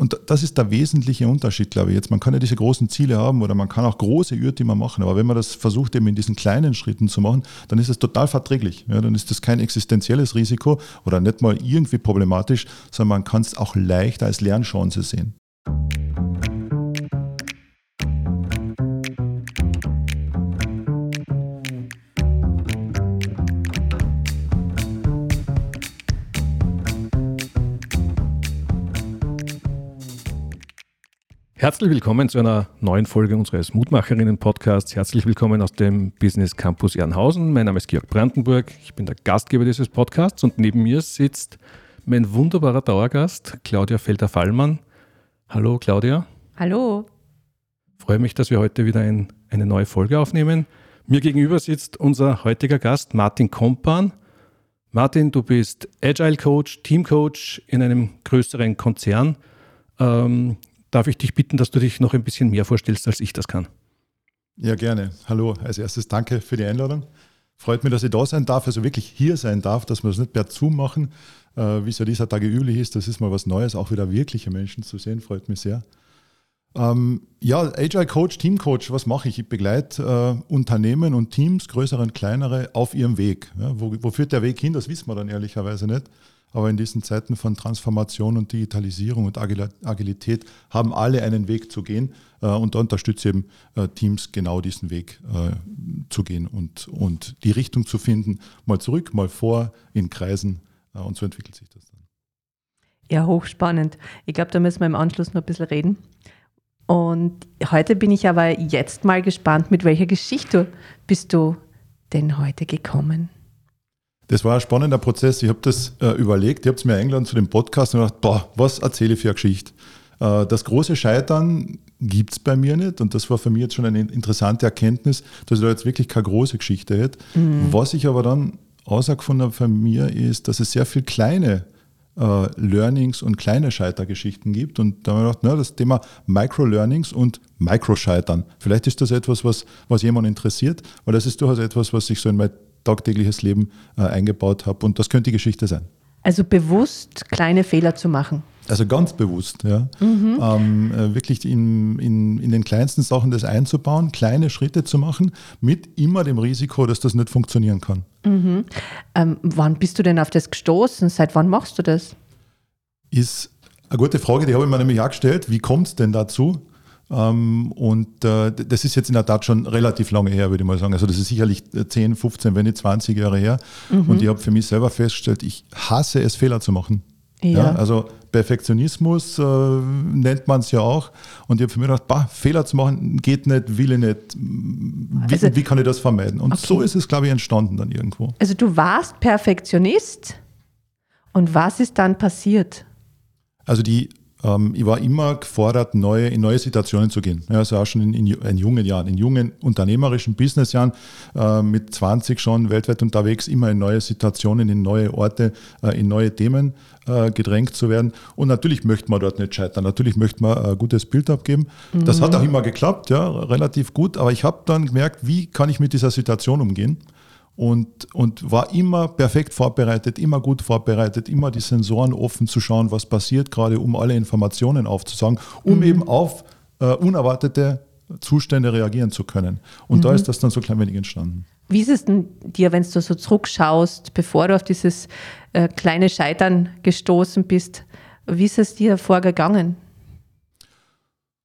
und das ist der wesentliche Unterschied, glaube ich. Jetzt, man kann ja diese großen Ziele haben oder man kann auch große Irrtümer machen, aber wenn man das versucht, eben in diesen kleinen Schritten zu machen, dann ist es total verträglich. Ja, dann ist das kein existenzielles Risiko oder nicht mal irgendwie problematisch, sondern man kann es auch leicht als Lernchance sehen. Herzlich willkommen zu einer neuen Folge unseres Mutmacherinnen-Podcasts. Herzlich willkommen aus dem Business Campus Ehrenhausen. Mein Name ist Georg Brandenburg. Ich bin der Gastgeber dieses Podcasts und neben mir sitzt mein wunderbarer Dauergast, Claudia Felder-Fallmann. Hallo, Claudia. Hallo. Freue mich, dass wir heute wieder ein, eine neue Folge aufnehmen. Mir gegenüber sitzt unser heutiger Gast, Martin Kompan. Martin, du bist Agile Coach, Team Coach in einem größeren Konzern. Ähm, darf ich dich bitten, dass du dich noch ein bisschen mehr vorstellst, als ich das kann. Ja, gerne. Hallo. Als erstes danke für die Einladung. Freut mich, dass ich da sein darf, also wirklich hier sein darf, dass wir das nicht per Zoom machen, äh, wie es ja dieser Tage üblich ist. Das ist mal was Neues, auch wieder wirkliche Menschen zu sehen, freut mich sehr. Ähm, ja, Agile Coach, Team Coach, was mache ich? Ich begleite äh, Unternehmen und Teams, größere und kleinere, auf ihrem Weg. Ja, wo, wo führt der Weg hin? Das wissen wir dann ehrlicherweise nicht. Aber in diesen Zeiten von Transformation und Digitalisierung und Agilität haben alle einen Weg zu gehen. Äh, und da unterstütze ich eben äh, Teams, genau diesen Weg äh, zu gehen und, und die Richtung zu finden. Mal zurück, mal vor, in Kreisen. Und so entwickelt sich das dann. Ja, hochspannend. Ich glaube, da müssen wir im Anschluss noch ein bisschen reden. Und heute bin ich aber jetzt mal gespannt, mit welcher Geschichte bist du denn heute gekommen? Das war ein spannender Prozess. Ich habe das äh, überlegt, ihr habt mir eingeladen zu dem Podcast und gedacht, boah, was erzähle ich für eine Geschichte? Äh, das große Scheitern gibt es bei mir nicht und das war für mich jetzt schon eine interessante Erkenntnis, dass ich da jetzt wirklich keine große Geschichte hätte. Mhm. Was ich aber dann herausgefunden habe von mir ist, dass es sehr viele kleine äh, Learnings und kleine Scheitergeschichten gibt. Und da habe ich gedacht, na, das Thema Micro-Learnings und Micro-Scheitern. Vielleicht ist das etwas, was, was jemand interessiert, weil das ist durchaus etwas, was sich so in mein tagtägliches Leben äh, eingebaut habe. Und das könnte die Geschichte sein. Also bewusst kleine Fehler zu machen. Also ganz bewusst, ja. Mhm. Ähm, äh, wirklich in, in, in den kleinsten Sachen das einzubauen, kleine Schritte zu machen, mit immer dem Risiko, dass das nicht funktionieren kann. Mhm. Ähm, wann bist du denn auf das gestoßen? Seit wann machst du das? Ist eine gute Frage, die habe ich mir nämlich auch gestellt. Wie kommt es denn dazu? Ähm, und äh, das ist jetzt in der Tat schon relativ lange her, würde ich mal sagen. Also das ist sicherlich 10, 15, wenn nicht 20 Jahre her. Mhm. Und ich habe für mich selber festgestellt, ich hasse es, Fehler zu machen. Ja. ja also Perfektionismus äh, nennt man es ja auch. Und ich habe für mich gedacht, bah, Fehler zu machen geht nicht, will ich nicht. Wie, also, wie kann ich das vermeiden? Und okay. so ist es, glaube ich, entstanden dann irgendwo. Also du warst Perfektionist und was ist dann passiert? Also die ähm, ich war immer gefordert, neue, in neue Situationen zu gehen. Ja, also auch schon in, in, in, jungen Jahren, in jungen unternehmerischen Businessjahren, äh, mit 20 schon weltweit unterwegs, immer in neue Situationen, in neue Orte, äh, in neue Themen äh, gedrängt zu werden. Und natürlich möchte man dort nicht scheitern. Natürlich möchte man ein gutes Bild abgeben. Mhm. Das hat auch immer geklappt, ja, relativ gut. Aber ich habe dann gemerkt, wie kann ich mit dieser Situation umgehen? Und, und war immer perfekt vorbereitet, immer gut vorbereitet, immer die Sensoren offen zu schauen, was passiert gerade, um alle Informationen aufzusagen, um mhm. eben auf äh, unerwartete Zustände reagieren zu können. Und mhm. da ist das dann so klein wenig entstanden. Wie ist es denn dir, wenn du so zurückschaust, bevor du auf dieses äh, kleine Scheitern gestoßen bist, wie ist es dir vorgegangen?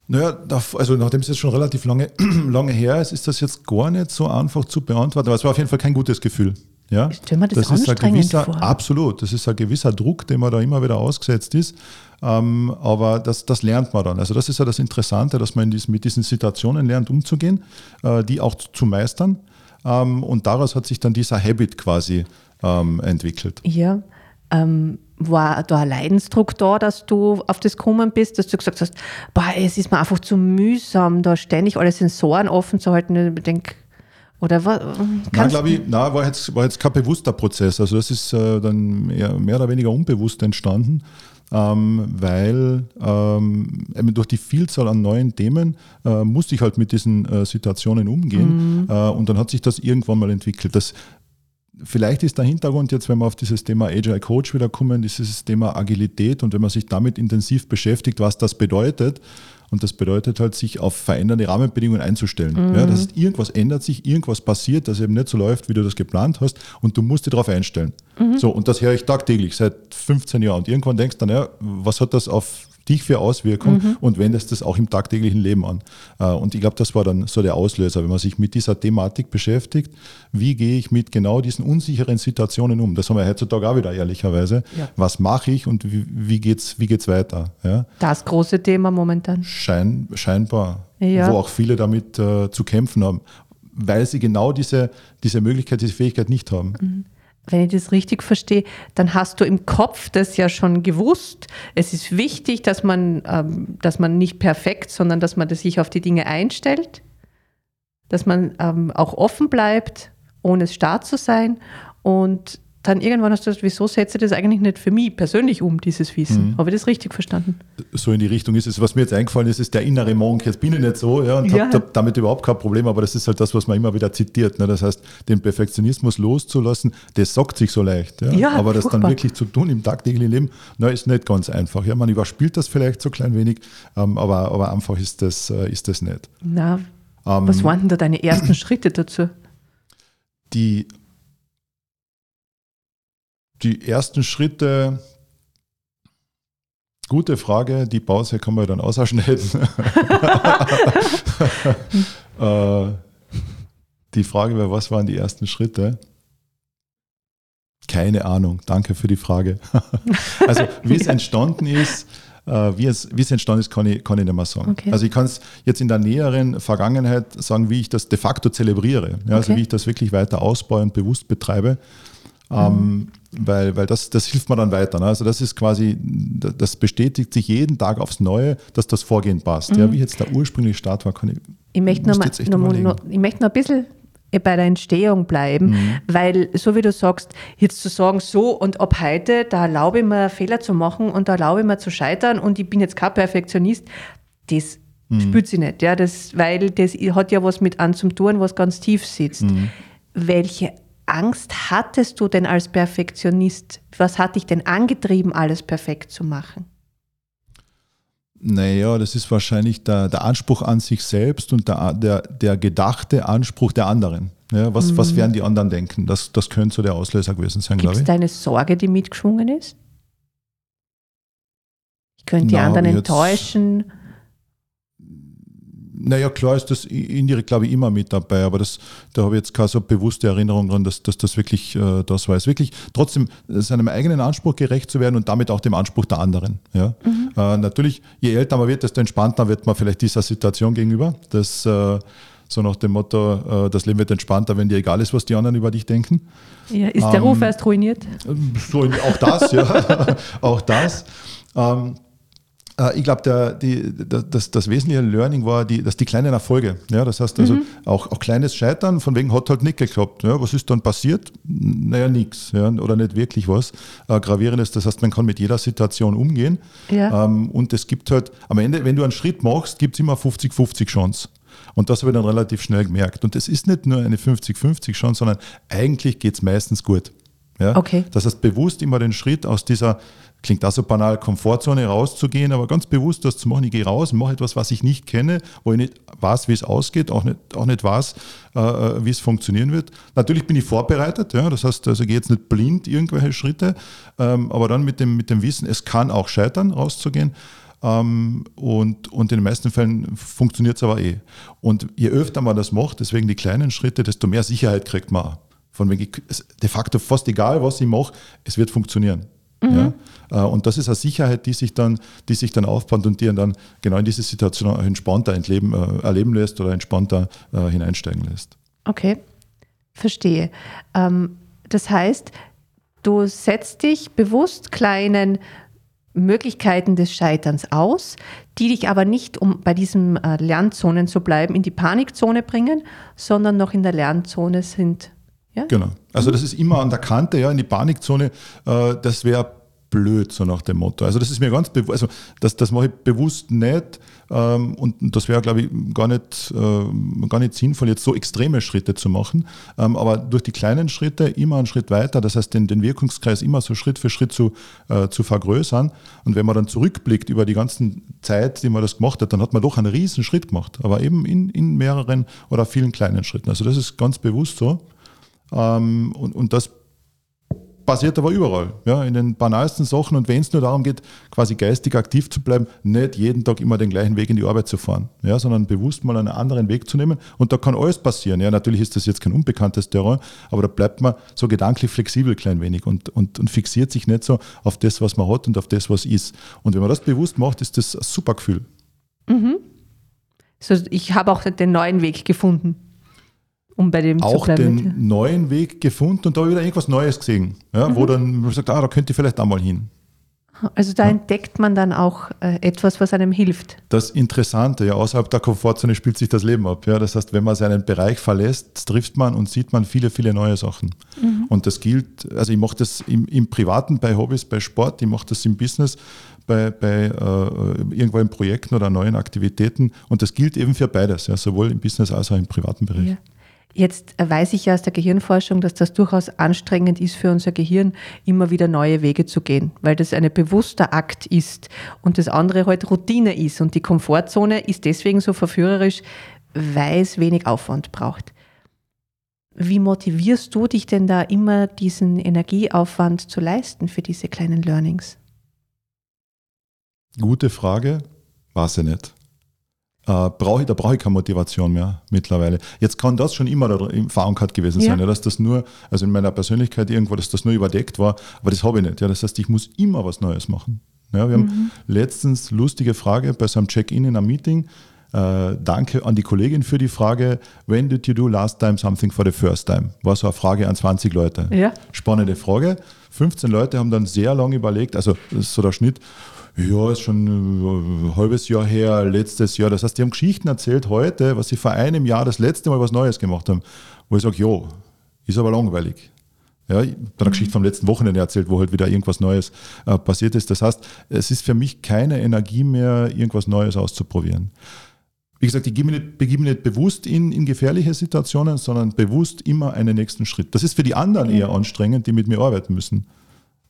Naja, also nachdem es jetzt schon relativ lange, lange her ist, ist das jetzt gar nicht so einfach zu beantworten. Aber es war auf jeden Fall kein gutes Gefühl. Ja, ich stelle mir das, das ist ein gewisser, vor. Absolut, das ist ein gewisser Druck, den man da immer wieder ausgesetzt ist. Ähm, aber das, das lernt man dann. Also das ist ja das Interessante, dass man in diesen, mit diesen Situationen lernt, umzugehen, äh, die auch zu meistern. Ähm, und daraus hat sich dann dieser Habit quasi ähm, entwickelt. Ja, ähm, war da ein Leidensdruck da, dass du auf das gekommen bist, dass du gesagt hast, boah, es ist mir einfach zu mühsam, da ständig alle Sensoren offen zu halten. Ich denke, oder was? Nein, glaube ich, nein, war jetzt, war jetzt kein bewusster Prozess. Also das ist äh, dann mehr, oder weniger unbewusst entstanden, ähm, weil ähm, durch die Vielzahl an neuen Themen äh, musste ich halt mit diesen äh, Situationen umgehen. Mhm. Äh, und dann hat sich das irgendwann mal entwickelt. Das vielleicht ist der Hintergrund jetzt, wenn wir auf dieses Thema Agile Coach wieder kommen, dieses Thema Agilität und wenn man sich damit intensiv beschäftigt, was das bedeutet. Und das bedeutet halt, sich auf verändernde Rahmenbedingungen einzustellen. Mhm. Ja, das heißt, irgendwas ändert sich, irgendwas passiert, das eben nicht so läuft, wie du das geplant hast und du musst dich darauf einstellen. Mhm. So, und das höre ich tagtäglich seit 15 Jahren. Und irgendwann denkst du dann, ja, was hat das auf dich für Auswirkungen mhm. und wendest das auch im tagtäglichen Leben an. Äh, und ich glaube, das war dann so der Auslöser, wenn man sich mit dieser Thematik beschäftigt, wie gehe ich mit genau diesen unsicheren Situationen um? Das haben wir heutzutage auch wieder ehrlicherweise. Ja. Was mache ich und wie, wie geht es wie geht's weiter? Ja? Das große Thema momentan. Schein, scheinbar. Ja. Wo auch viele damit äh, zu kämpfen haben, weil sie genau diese, diese Möglichkeit, diese Fähigkeit nicht haben. Mhm wenn ich das richtig verstehe, dann hast du im Kopf das ja schon gewusst. Es ist wichtig, dass man, ähm, dass man nicht perfekt, sondern dass man sich auf die Dinge einstellt, dass man ähm, auch offen bleibt, ohne starr zu sein und dann irgendwann hast du gesagt, wieso setze ich das eigentlich nicht für mich persönlich um, dieses Wissen? Mhm. Habe ich das richtig verstanden? So in die Richtung ist es. Was mir jetzt eingefallen ist, ist der innere Monk. Jetzt bin ich nicht so ja, und ja. habe damit überhaupt kein Problem, aber das ist halt das, was man immer wieder zitiert. Ne? Das heißt, den Perfektionismus loszulassen, das sagt sich so leicht. Ja? ja aber das dann wirklich zu tun im tagtäglichen Leben, na, ist nicht ganz einfach. Ja? Man überspielt das vielleicht so klein wenig, ähm, aber, aber einfach ist das, äh, ist das nicht. Na, ähm, was waren denn da deine ersten Schritte dazu? Die die ersten Schritte, gute Frage, die Pause kann man dann ausschneiden. äh, die Frage war, was waren die ersten Schritte? Keine Ahnung, danke für die Frage. also wie es entstanden ist, äh, wie, es, wie es entstanden ist, kann ich, kann ich nicht mehr sagen. Okay. Also ich kann es jetzt in der näheren Vergangenheit sagen, wie ich das de facto zelebriere. Ja, also wie ich das wirklich weiter ausbaue und bewusst betreibe. Ähm, weil, weil das, das hilft mir dann weiter. Ne? Also das ist quasi, das bestätigt sich jeden Tag aufs Neue, dass das Vorgehen passt. Mhm. Ja, wie jetzt der ursprüngliche Start war, kann ich. Ich möchte noch, mal, noch, noch, ich möchte noch ein bisschen bei der Entstehung bleiben, mhm. weil so wie du sagst, jetzt zu sagen, so und ab heute, da erlaube ich mir Fehler zu machen und da erlaube ich mir zu scheitern und ich bin jetzt kein Perfektionist, das mhm. spürt sie nicht, ja, das, weil das hat ja was mit an zum tun, was ganz tief sitzt. Mhm. Welche Angst hattest du denn als Perfektionist? Was hat dich denn angetrieben, alles perfekt zu machen? Naja, das ist wahrscheinlich der, der Anspruch an sich selbst und der, der, der gedachte Anspruch der anderen. Ja, was, mhm. was werden die anderen denken? Das, das könnte so der Auslöser gewesen sein, glaube ich. Ist deine Sorge, die mitgeschwungen ist? Ich könnte die Na, anderen enttäuschen. Naja, klar ist das indirekt, glaube ich, immer mit dabei, aber das, da habe ich jetzt keine so bewusste Erinnerung dran, dass, dass das wirklich äh, das war. Es wirklich trotzdem seinem eigenen Anspruch gerecht zu werden und damit auch dem Anspruch der anderen. Ja? Mhm. Äh, natürlich, je älter man wird, desto entspannter wird man vielleicht dieser Situation gegenüber. Das, äh, so nach dem Motto, äh, das Leben wird entspannter, wenn dir egal ist, was die anderen über dich denken. Ja, ist der ähm, Ruf erst ruiniert? So, auch das, ja. auch das. Ähm, äh, ich glaube, das, das wesentliche Learning war, die, dass die kleinen Erfolge, ja, das heißt also mhm. auch, auch kleines Scheitern, von wegen hat halt nicht geklappt. Ja, was ist dann passiert? Naja, nichts ja, oder nicht wirklich was äh, Gravierendes. Das heißt, man kann mit jeder Situation umgehen. Ja. Ähm, und es gibt halt, am Ende, wenn du einen Schritt machst, gibt es immer 50-50 Chance. Und das habe ich dann relativ schnell gemerkt. Und es ist nicht nur eine 50-50 Chance, sondern eigentlich geht es meistens gut. Ja? Okay. Das heißt, bewusst immer den Schritt aus dieser klingt auch so banal, Komfortzone rauszugehen, aber ganz bewusst das zu machen. Ich gehe raus mache etwas, was ich nicht kenne, wo ich nicht weiß, wie es ausgeht, auch nicht, auch nicht weiß, äh, äh, wie es funktionieren wird. Natürlich bin ich vorbereitet, ja, das heißt, also ich gehe jetzt nicht blind irgendwelche Schritte, ähm, aber dann mit dem, mit dem Wissen, es kann auch scheitern, rauszugehen. Ähm, und, und in den meisten Fällen funktioniert es aber eh. Und je öfter man das macht, deswegen die kleinen Schritte, desto mehr Sicherheit kriegt man. Von wegen, de facto fast egal, was ich mache, es wird funktionieren. Mhm. Ja? Äh, und das ist eine Sicherheit, die sich dann, die sich dann aufbaut und die dann genau in diese Situation entspannter entleben, äh, erleben lässt oder entspannter äh, hineinsteigen lässt. Okay, verstehe. Ähm, das heißt, du setzt dich bewusst kleinen Möglichkeiten des Scheiterns aus, die dich aber nicht, um bei diesen Lernzonen zu bleiben, in die Panikzone bringen, sondern noch in der Lernzone sind. Ja? Genau. Also das ist immer an der Kante, ja, in die Panikzone. das wäre blöd, so nach dem Motto. Also das ist mir ganz bewusst, also das, das mache ich bewusst nicht ähm, und das wäre, glaube ich, gar nicht, äh, gar nicht sinnvoll, jetzt so extreme Schritte zu machen. Ähm, aber durch die kleinen Schritte immer einen Schritt weiter, das heißt, den, den Wirkungskreis immer so Schritt für Schritt zu, äh, zu vergrößern. Und wenn man dann zurückblickt über die ganzen Zeit, die man das gemacht hat, dann hat man doch einen riesen Schritt gemacht, aber eben in, in mehreren oder vielen kleinen Schritten. Also das ist ganz bewusst so. Ähm, und, und das passiert aber überall, ja, in den banalsten Sachen. Und wenn es nur darum geht, quasi geistig aktiv zu bleiben, nicht jeden Tag immer den gleichen Weg in die Arbeit zu fahren, ja, sondern bewusst mal einen anderen Weg zu nehmen. Und da kann alles passieren. Ja, natürlich ist das jetzt kein unbekanntes Terrain, aber da bleibt man so gedanklich flexibel klein wenig und, und, und fixiert sich nicht so auf das, was man hat und auf das, was ist. Und wenn man das bewusst macht, ist das ein super Gefühl. Mhm. So, ich habe auch den neuen Weg gefunden um bei dem auch den neuen Weg gefunden und da wieder irgendwas Neues gesehen, ja, mhm. wo dann man sagt, ah, da könnte ich vielleicht auch mal hin. Also da ja. entdeckt man dann auch äh, etwas, was einem hilft. Das Interessante, ja, außerhalb der Komfortzone spielt sich das Leben ab. Ja. Das heißt, wenn man seinen Bereich verlässt, trifft man und sieht man viele, viele neue Sachen. Mhm. Und das gilt, also ich mache das im, im Privaten, bei Hobbys, bei Sport, ich mache das im Business, bei, bei äh, irgendwo in Projekten oder neuen Aktivitäten. Und das gilt eben für beides, ja, sowohl im Business als auch im privaten Bereich. Ja. Jetzt weiß ich ja aus der Gehirnforschung, dass das durchaus anstrengend ist für unser Gehirn, immer wieder neue Wege zu gehen, weil das ein bewusster Akt ist und das andere halt Routine ist. Und die Komfortzone ist deswegen so verführerisch, weil es wenig Aufwand braucht. Wie motivierst du dich denn da immer, diesen Energieaufwand zu leisten für diese kleinen Learnings? Gute Frage, weiß ich nicht äh, brauche ich, da brauche ich keine Motivation mehr mittlerweile. Jetzt kann das schon immer der verankert gewesen sein, ja. dass das nur, also in meiner Persönlichkeit irgendwo, dass das nur überdeckt war, aber das habe ich nicht. Ja, das heißt, ich muss immer was Neues machen. Ja, wir mhm. haben letztens lustige Frage bei so einem Check-in in einem Meeting. Äh, danke an die Kollegin für die Frage, when did you do last time something for the first time? War so eine Frage an 20 Leute. Ja. Spannende Frage. 15 Leute haben dann sehr lange überlegt, also das ist so der Schnitt, ja, ist schon ein halbes Jahr her, letztes Jahr. Das heißt, die haben Geschichten erzählt heute, was sie vor einem Jahr das letzte Mal was Neues gemacht haben. Wo ich sage, ja, ist aber langweilig. Ja, ich habe eine Geschichte vom letzten Wochenende erzählt, wo halt wieder irgendwas Neues äh, passiert ist. Das heißt, es ist für mich keine Energie mehr, irgendwas Neues auszuprobieren. Wie gesagt, ich begebe mich nicht, begebe mich nicht bewusst in, in gefährliche Situationen, sondern bewusst immer einen nächsten Schritt. Das ist für die anderen eher anstrengend, die mit mir arbeiten müssen.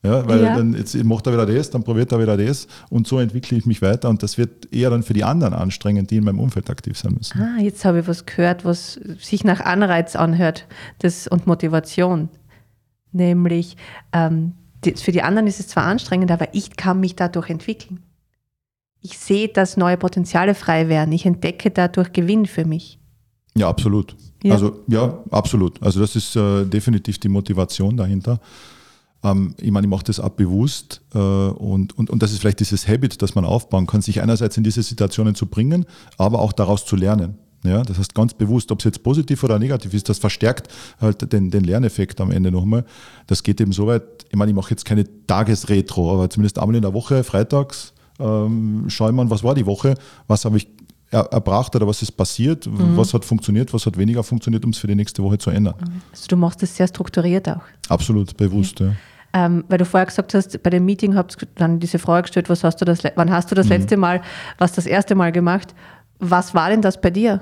Ja, weil ja. dann jetzt macht er wieder das, dann probiert er wieder das und so entwickle ich mich weiter und das wird eher dann für die anderen anstrengend, die in meinem Umfeld aktiv sein müssen. Ah, jetzt habe ich was gehört, was sich nach Anreiz anhört das, und Motivation. Nämlich, ähm, für die anderen ist es zwar anstrengend, aber ich kann mich dadurch entwickeln. Ich sehe, dass neue Potenziale frei werden. Ich entdecke dadurch Gewinn für mich. Ja, absolut. Ja. Also ja, absolut. Also das ist äh, definitiv die Motivation dahinter. Ähm, ich meine, ich mache das auch bewusst äh, und, und, und das ist vielleicht dieses Habit, das man aufbauen kann, sich einerseits in diese Situationen zu bringen, aber auch daraus zu lernen. Ja, das heißt ganz bewusst, ob es jetzt positiv oder negativ ist, das verstärkt halt den, den Lerneffekt am Ende nochmal. Das geht eben so weit, ich meine, ich mache jetzt keine Tagesretro, aber zumindest einmal in der Woche, freitags, ähm, schaue ich mal, was war die Woche, was habe ich erbracht oder was ist passiert, mhm. was hat funktioniert, was hat weniger funktioniert, um es für die nächste Woche zu ändern. Also du machst das sehr strukturiert auch. Absolut, bewusst, okay. ja. Ähm, weil du vorher gesagt hast, bei dem Meeting habt ihr dann diese Frage gestellt, was hast du das, wann hast du das mhm. letzte Mal, was das erste Mal gemacht? Was war denn das bei dir?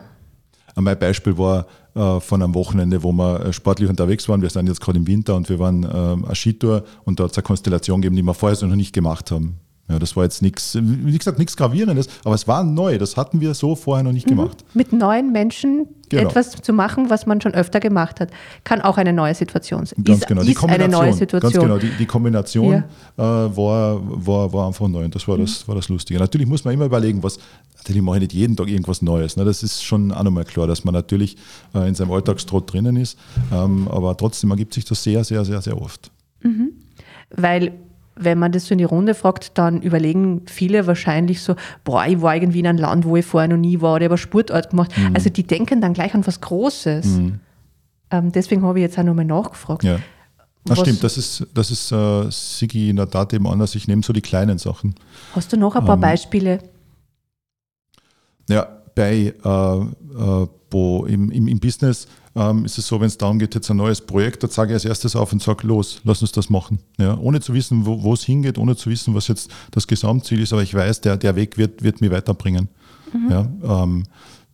Äh, mein Beispiel war äh, von einem Wochenende, wo wir äh, sportlich unterwegs waren. Wir sind jetzt gerade im Winter und wir waren ähm, eine Skitour und da hat es eine Konstellation gegeben, die wir vorher so noch nicht gemacht haben. Ja, das war jetzt nichts, wie gesagt, nichts Gravierendes, aber es war neu. Das hatten wir so vorher noch nicht mhm. gemacht. Mit neuen Menschen genau. etwas zu machen, was man schon öfter gemacht hat, kann auch eine neue Situation sein. Ganz ist, genau, die Kombination. Eine neue Situation. Ganz genau, die, die Kombination ja. äh, war, war, war einfach neu und das war, mhm. das war das Lustige. Natürlich muss man immer überlegen, was, natürlich mache ich nicht jeden Tag irgendwas Neues. Ne? Das ist schon auch nochmal klar, dass man natürlich äh, in seinem Alltagstrott drinnen ist, ähm, aber trotzdem ergibt sich das sehr, sehr, sehr, sehr oft. Mhm. Weil wenn man das so in die Runde fragt, dann überlegen viele wahrscheinlich so, boah, ich war irgendwie in einem Land, wo ich vorher noch nie war, oder ich habe Sportart gemacht. Mhm. Also die denken dann gleich an was Großes. Mhm. Ähm, deswegen habe ich jetzt auch nochmal nachgefragt. Ja. Das stimmt, das ist, das ist äh, Sigi in der Tat eben anders. Ich nehme so die kleinen Sachen. Hast du noch ein paar ähm, Beispiele? Ja, bei äh, äh, im, im, im Business ähm, ist es so, wenn es darum geht, jetzt ein neues Projekt, da sage ich als erstes auf und sage, los, lass uns das machen. Ja, ohne zu wissen, wo es hingeht, ohne zu wissen, was jetzt das Gesamtziel ist, aber ich weiß, der, der Weg wird, wird mich weiterbringen. Mhm. Ja, ähm,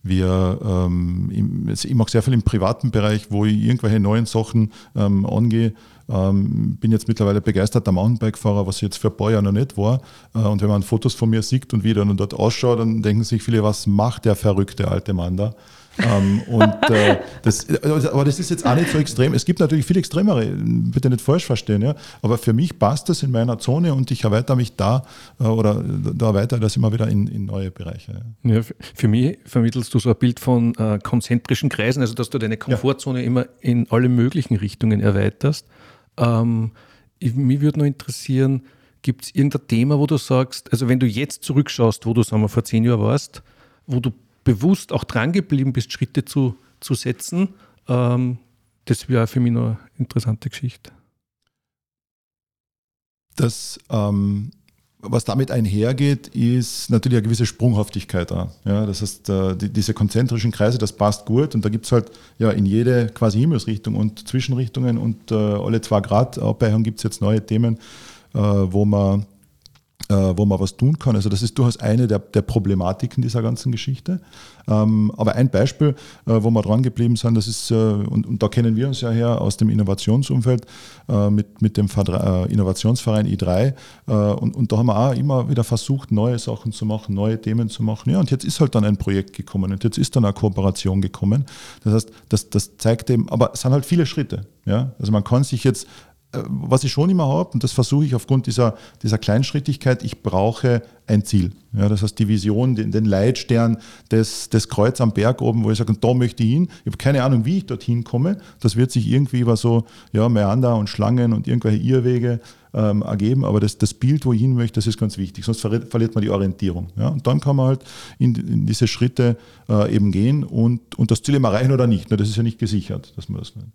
wir, ähm, ich mache sehr viel im privaten Bereich, wo ich irgendwelche neuen Sachen ähm, angehe. Ähm, bin jetzt mittlerweile begeisterter Mountainbike-Fahrer, was ich jetzt für ein paar Jahre noch nicht war. Äh, und wenn man Fotos von mir sieht und wie dann dort ausschaut, dann denken sich viele, was macht der verrückte alte Mann da? Ähm, und, äh, das, aber das ist jetzt auch nicht so extrem. Es gibt natürlich viel extremere, bitte nicht falsch verstehen, ja. Aber für mich passt das in meiner Zone und ich erweitere mich da äh, oder da erweitere das immer wieder in, in neue Bereiche. Ja. ja. für mich vermittelst du so ein Bild von äh, konzentrischen Kreisen, also dass du deine Komfortzone ja. immer in alle möglichen Richtungen erweiterst. Ähm, ich, mich würde noch interessieren, gibt es irgendein Thema, wo du sagst, also wenn du jetzt zurückschaust, wo du sagen wir, vor zehn Jahren warst, wo du bewusst auch dran geblieben bist, Schritte zu, zu setzen, ähm, das wäre für mich noch eine interessante Geschichte. Das, ähm, was damit einhergeht, ist natürlich eine gewisse Sprunghaftigkeit da. Ja, das heißt, äh, die, diese konzentrischen Kreise, das passt gut und da gibt es halt ja in jede quasi Himmelsrichtung und Zwischenrichtungen und äh, alle zwei Grad Abweichungen gibt es jetzt neue Themen, äh, wo man wo man was tun kann. Also das ist durchaus eine der, der Problematiken dieser ganzen Geschichte. Ähm, aber ein Beispiel, äh, wo wir dran geblieben sind, das ist, äh, und, und, da kennen wir uns ja her aus dem Innovationsumfeld mit, mit dem Innovationsverein I3 und, und da haben wir auch immer wieder versucht, neue Sachen zu machen, neue Themen zu machen. Ja, und jetzt ist halt dann ein Projekt gekommen und jetzt ist dann eine Kooperation gekommen. Das heißt, das, das zeigt eben, aber es sind halt viele Schritte. Ja? Also man kann sich jetzt äh, was ich schon immer habe, und das versuche ich aufgrund dieser, dieser Kleinschrittigkeit, ich brauche ein Ziel. Ja, das heißt die Vision, den, den Leitstern des, des Kreuz am Berg oben, wo ich sage, da möchte ich hin. Ich habe keine Ahnung, wie ich dorthin komme. Das wird sich irgendwie über so ja, Meander und Schlangen und irgendwelche Irrwege ähm, ergeben, aber das, das Bild, wo ich hin möchte, das ist ganz wichtig, sonst verliert, verliert man die Orientierung. Ja? Und dann kann man halt in, in diese Schritte äh, eben gehen und, und das Ziel eben erreichen oder nicht. Das ist ja nicht gesichert, dass man das nicht.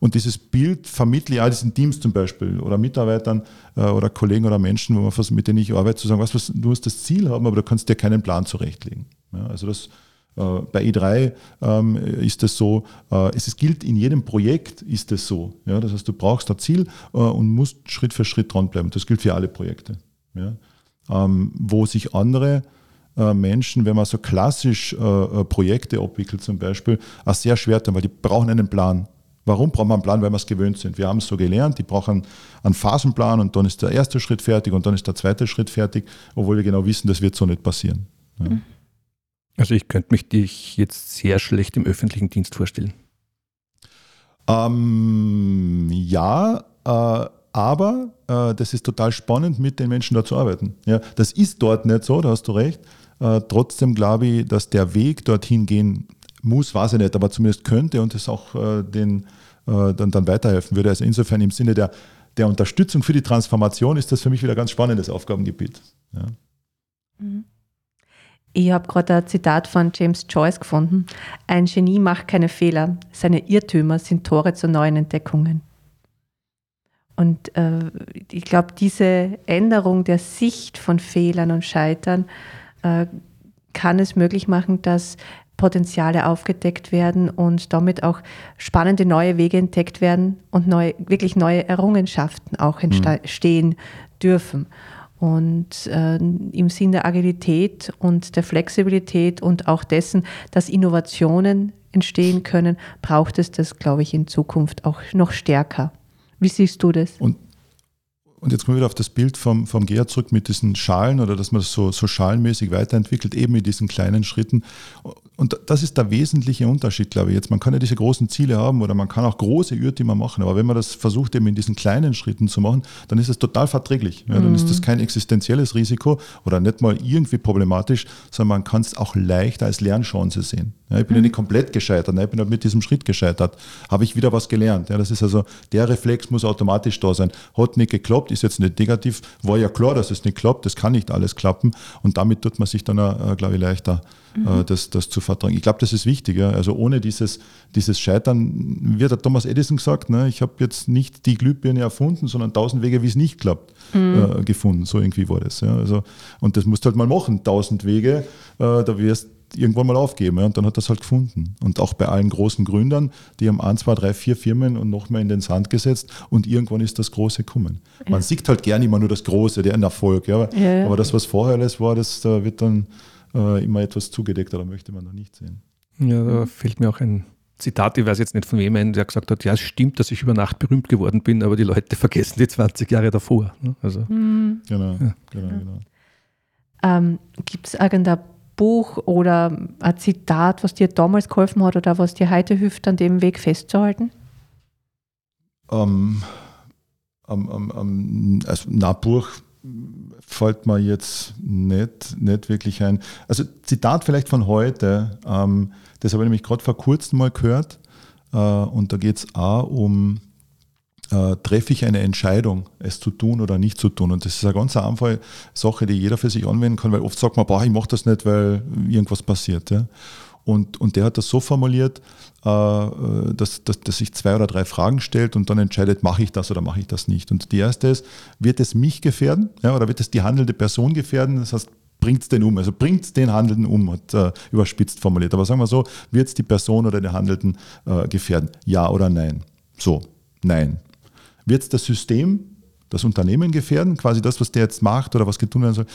Und dieses Bild vermittle ich auch diesen Teams zum Beispiel oder Mitarbeitern äh, oder Kollegen oder Menschen, wo man fast, mit denen ich arbeite, zu sagen, was, was, du musst das Ziel haben, aber du kannst dir keinen Plan zurechtlegen. Ja, also das, äh, bei E3 ähm, ist es so, äh, es ist, gilt in jedem Projekt ist es so. Ja, das heißt, du brauchst ein Ziel äh, und musst Schritt für Schritt dranbleiben. Das gilt für alle Projekte. Ja. Ähm, wo sich andere äh, Menschen, wenn man so klassisch äh, Projekte abwickelt zum Beispiel, auch sehr schwer tun, weil die brauchen einen Plan. Warum braucht man einen Plan? Weil wir es gewöhnt sind. Wir haben es so gelernt, die brauchen einen Phasenplan und dann ist der erste Schritt fertig und dann ist der zweite Schritt fertig, obwohl wir genau wissen, das wird so nicht passieren. Ja. Mhm. Also ich könnte mich dich jetzt sehr schlecht im öffentlichen Dienst vorstellen. Ähm, ja, äh, aber äh, das ist total spannend, mit den Menschen da zu arbeiten. Ja, das ist dort nicht so, da hast du recht. Äh, trotzdem glaube ich, dass der Weg dorthin gehen muss, weiß ich nicht, aber zumindest könnte und es auch äh, den, äh, dann, dann weiterhelfen würde. Also insofern im Sinne der, der Unterstützung für die Transformation ist das für mich wieder ein ganz spannendes Aufgabengebiet. Ja. Mhm. Ich habe gerade ein Zitat von James Joyce gefunden. Ein Genie macht keine Fehler. Seine Irrtümer sind Tore zu neuen Entdeckungen. Und äh, ich glaube, diese Änderung der Sicht von Fehlern und Scheitern äh, kann es möglich machen, dass Potenziale aufgedeckt werden und damit auch spannende neue Wege entdeckt werden und neue, wirklich neue Errungenschaften auch entstehen mhm. dürfen. Und äh, im Sinn der Agilität und der Flexibilität und auch dessen, dass Innovationen entstehen können, braucht es das, glaube ich, in Zukunft auch noch stärker. Wie siehst du das? Und und jetzt kommen wir wieder auf das Bild vom, vom Gea zurück mit diesen Schalen oder dass man das so, so schalenmäßig weiterentwickelt, eben in diesen kleinen Schritten. Und das ist der wesentliche Unterschied, glaube ich. Jetzt, man kann ja diese großen Ziele haben oder man kann auch große Irrtümer machen, aber wenn man das versucht, eben in diesen kleinen Schritten zu machen, dann ist es total verträglich. Ja, dann mhm. ist das kein existenzielles Risiko oder nicht mal irgendwie problematisch, sondern man kann es auch leicht als Lernchance sehen. Ja, ich bin mhm. ja nicht komplett gescheitert, ich bin halt mit diesem Schritt gescheitert. Habe ich wieder was gelernt. Ja, das ist also, der Reflex muss automatisch da sein. Hat nicht geklappt, ist jetzt nicht negativ, war ja klar, dass es nicht klappt, das kann nicht alles klappen und damit tut man sich dann, äh, glaube ich, leichter, mhm. äh, das, das zu vertragen. Ich glaube, das ist wichtig. Ja? Also ohne dieses, dieses Scheitern, wie hat Thomas Edison gesagt, ne? ich habe jetzt nicht die Glühbirne erfunden, sondern tausend Wege, wie es nicht klappt, mhm. äh, gefunden. So irgendwie war das. Ja? Also, und das musst du halt mal machen, tausend Wege, äh, da wirst irgendwann mal aufgeben. Ja, und dann hat er es halt gefunden. Und auch bei allen großen Gründern, die haben ein, zwei, drei, vier Firmen und noch mehr in den Sand gesetzt und irgendwann ist das Große gekommen. Ja. Man sieht halt gerne immer nur das Große, der Erfolg. Ja, aber, ja, aber das, was vorher alles war, das da wird dann äh, immer etwas zugedeckt, oder möchte man noch nicht sehen. Ja, da fällt mir auch ein Zitat, ich weiß jetzt nicht von wem ein, der gesagt hat, ja, es stimmt, dass ich über Nacht berühmt geworden bin, aber die Leute vergessen die 20 Jahre davor. Ne? Also, mhm. Genau, ja. genau, genau. Ähm, Gibt es irgendein Buch oder ein Zitat, was dir damals geholfen hat oder was dir heute hilft, an dem Weg festzuhalten? Um, um, um, also, na, Buch fällt mir jetzt nicht, nicht wirklich ein. Also Zitat vielleicht von heute, ähm, das habe ich nämlich gerade vor kurzem mal gehört. Äh, und da geht es auch um, äh, treffe ich eine Entscheidung, es zu tun oder nicht zu tun. Und das ist eine ganz einfache Sache, die jeder für sich anwenden kann, weil oft sagt man, boah, ich mache das nicht, weil irgendwas passiert. Ja? Und, und der hat das so formuliert, äh, dass, dass, dass sich zwei oder drei Fragen stellt und dann entscheidet, mache ich das oder mache ich das nicht. Und die erste ist, wird es mich gefährden ja, oder wird es die handelnde Person gefährden? Das heißt, bringt es den um, also bringt es den Handelnden um, hat äh, überspitzt formuliert. Aber sagen wir so, wird es die Person oder den Handelnden äh, gefährden? Ja oder nein? So, nein. Wird es das System, das Unternehmen gefährden, quasi das, was der jetzt macht oder was getan werden soll,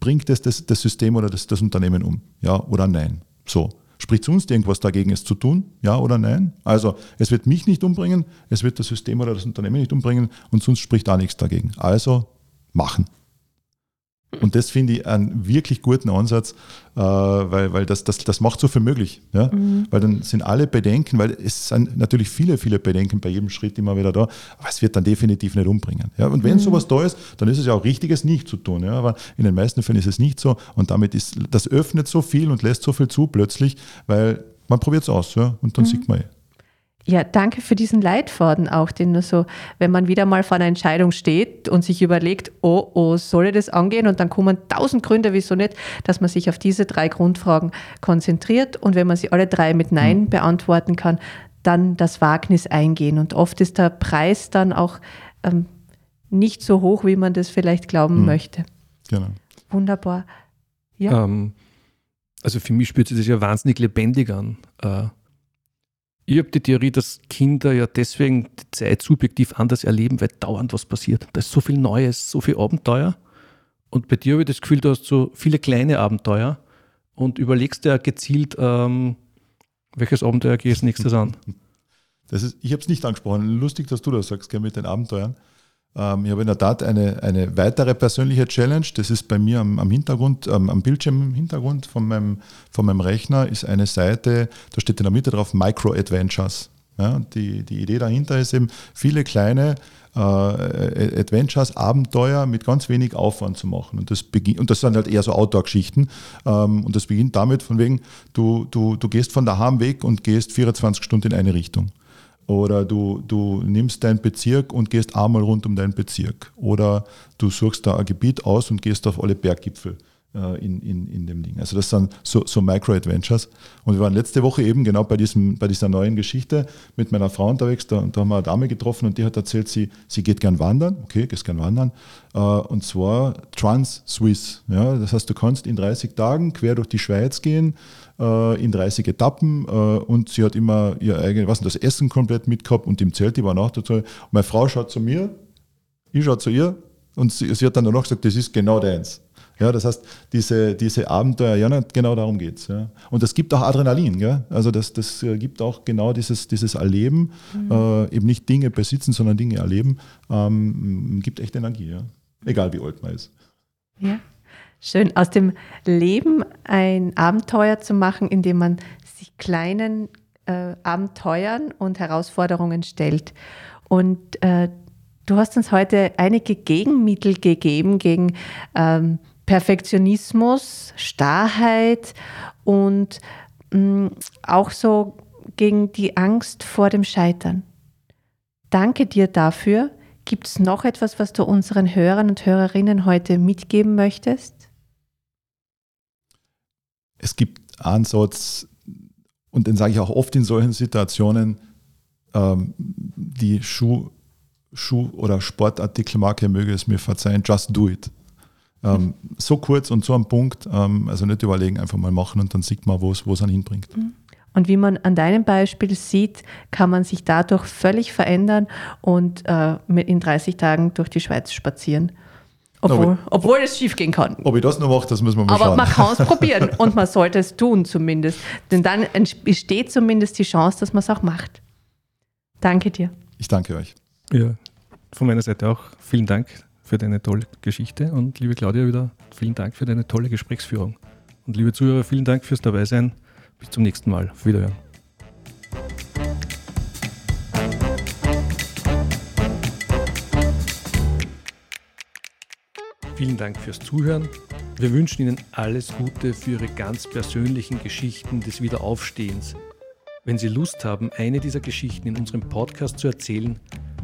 bringt es das, das System oder das, das Unternehmen um? Ja oder nein? So. Spricht sonst irgendwas dagegen, es zu tun? Ja oder nein? Also, es wird mich nicht umbringen, es wird das System oder das Unternehmen nicht umbringen und sonst spricht da nichts dagegen. Also, machen. Und das finde ich einen wirklich guten Ansatz, äh, weil, weil das, das, das macht so viel möglich. Ja? Mhm. Weil dann sind alle Bedenken, weil es sind natürlich viele, viele Bedenken bei jedem Schritt immer wieder da, aber es wird dann definitiv nicht umbringen. Ja? Und wenn mhm. sowas da ist, dann ist es ja auch richtig, es nicht zu tun. Ja? Aber in den meisten Fällen ist es nicht so und damit ist, das öffnet so viel und lässt so viel zu plötzlich, weil man probiert es aus ja? und dann mhm. sieht man eh. Ja, danke für diesen Leitfaden auch, den du so, wenn man wieder mal vor einer Entscheidung steht und sich überlegt, oh, oh, soll ich das angehen? Und dann kommen tausend Gründe, wieso nicht, dass man sich auf diese drei Grundfragen konzentriert und wenn man sie alle drei mit Nein mhm. beantworten kann, dann das Wagnis eingehen. Und oft ist der Preis dann auch ähm, nicht so hoch, wie man das vielleicht glauben mhm. möchte. Genau. Wunderbar. Ja. Ähm, also für mich spürt sich das ja wahnsinnig lebendig an. Äh, ich habe die Theorie, dass Kinder ja deswegen die Zeit subjektiv anders erleben, weil dauernd was passiert. Da ist so viel Neues, so viel Abenteuer. Und bei dir habe ich das Gefühl, du hast so viele kleine Abenteuer und überlegst dir gezielt, ähm, welches Abenteuer geht als nächstes an. Das ist, ich habe es nicht angesprochen. Lustig, dass du das sagst, gell, mit den Abenteuern. Ähm, ich habe in der Tat eine, eine weitere persönliche Challenge. Das ist bei mir am, am Hintergrund, ähm, am Bildschirm im Hintergrund von meinem, von meinem Rechner ist eine Seite, da steht in der Mitte drauf Micro Adventures. Ja, die, die Idee dahinter ist eben, viele kleine äh, Adventures, Abenteuer mit ganz wenig Aufwand zu machen. Und das, beginnt, und das sind halt eher so Outdoor-Geschichten. Ähm, und das beginnt damit, von wegen, du, du, du gehst von daheim weg und gehst 24 Stunden in eine Richtung. Oder du, du nimmst deinen Bezirk und gehst einmal rund um deinen Bezirk. Oder du suchst da ein Gebiet aus und gehst auf alle Berggipfel in, in, in dem Ding. Also das sind so, so Micro-Adventures. Und wir waren letzte Woche eben genau bei, diesem, bei dieser neuen Geschichte mit meiner Frau unterwegs. Da, da haben wir eine Dame getroffen und die hat erzählt, sie, sie geht gern wandern. Okay, gehst gern wandern. Äh, und zwar Trans-Swiss. Ja? Das heißt, du kannst in 30 Tagen quer durch die Schweiz gehen äh, in 30 Etappen äh, und sie hat immer ihr eigenes, was das Essen komplett mitgehabt und im Zelt übernachtet. Und meine Frau schaut zu mir, ich schaue zu ihr und sie, sie hat dann noch gesagt, das ist genau deins. Ja, das heißt, diese, diese Abenteuer, ja, genau darum geht es. Ja. Und das gibt auch Adrenalin. Gell? Also das, das äh, gibt auch genau dieses, dieses Erleben, mhm. äh, eben nicht Dinge besitzen, sondern Dinge erleben, ähm, gibt echt Energie. Ja. Egal wie alt man ist. Ja. Schön, aus dem Leben ein Abenteuer zu machen, indem man sich kleinen äh, Abenteuern und Herausforderungen stellt. Und äh, du hast uns heute einige Gegenmittel gegeben gegen ähm, Perfektionismus, Starrheit und mh, mm, auch so gegen die Angst vor dem Scheitern. Danke dir dafür. Gibt es noch etwas, was du unseren Hörern und Hörerinnen heute mitgeben möchtest? es gibt Ansatz, und den sage ich auch oft in solchen Situationen, ähm, die Schuh, Schuh- oder Sportartikelmarke möge es mir verzeihen, just do it. Ähm, so kurz und so am Punkt, ähm, also nicht überlegen, einfach mal machen und dann sieht man, wo es einen hinbringt. Und wie man an deinem Beispiel sieht, kann man sich dadurch völlig verändern und äh, in 30 Tagen durch die Schweiz spazieren. Obwohl, obwohl es schief gehen kann. Ob ich das noch mache, das müssen wir mal Aber schauen. man kann es probieren und man sollte es tun zumindest. Denn dann besteht zumindest die Chance, dass man es auch macht. Danke dir. Ich danke euch. Ja, von meiner Seite auch vielen Dank für deine tolle Geschichte und liebe Claudia wieder vielen Dank für deine tolle Gesprächsführung. Und liebe Zuhörer, vielen Dank fürs Dabeisein. Bis zum nächsten Mal. Auf Wiederhören. Vielen Dank fürs Zuhören. Wir wünschen Ihnen alles Gute für Ihre ganz persönlichen Geschichten des Wiederaufstehens. Wenn Sie Lust haben, eine dieser Geschichten in unserem Podcast zu erzählen,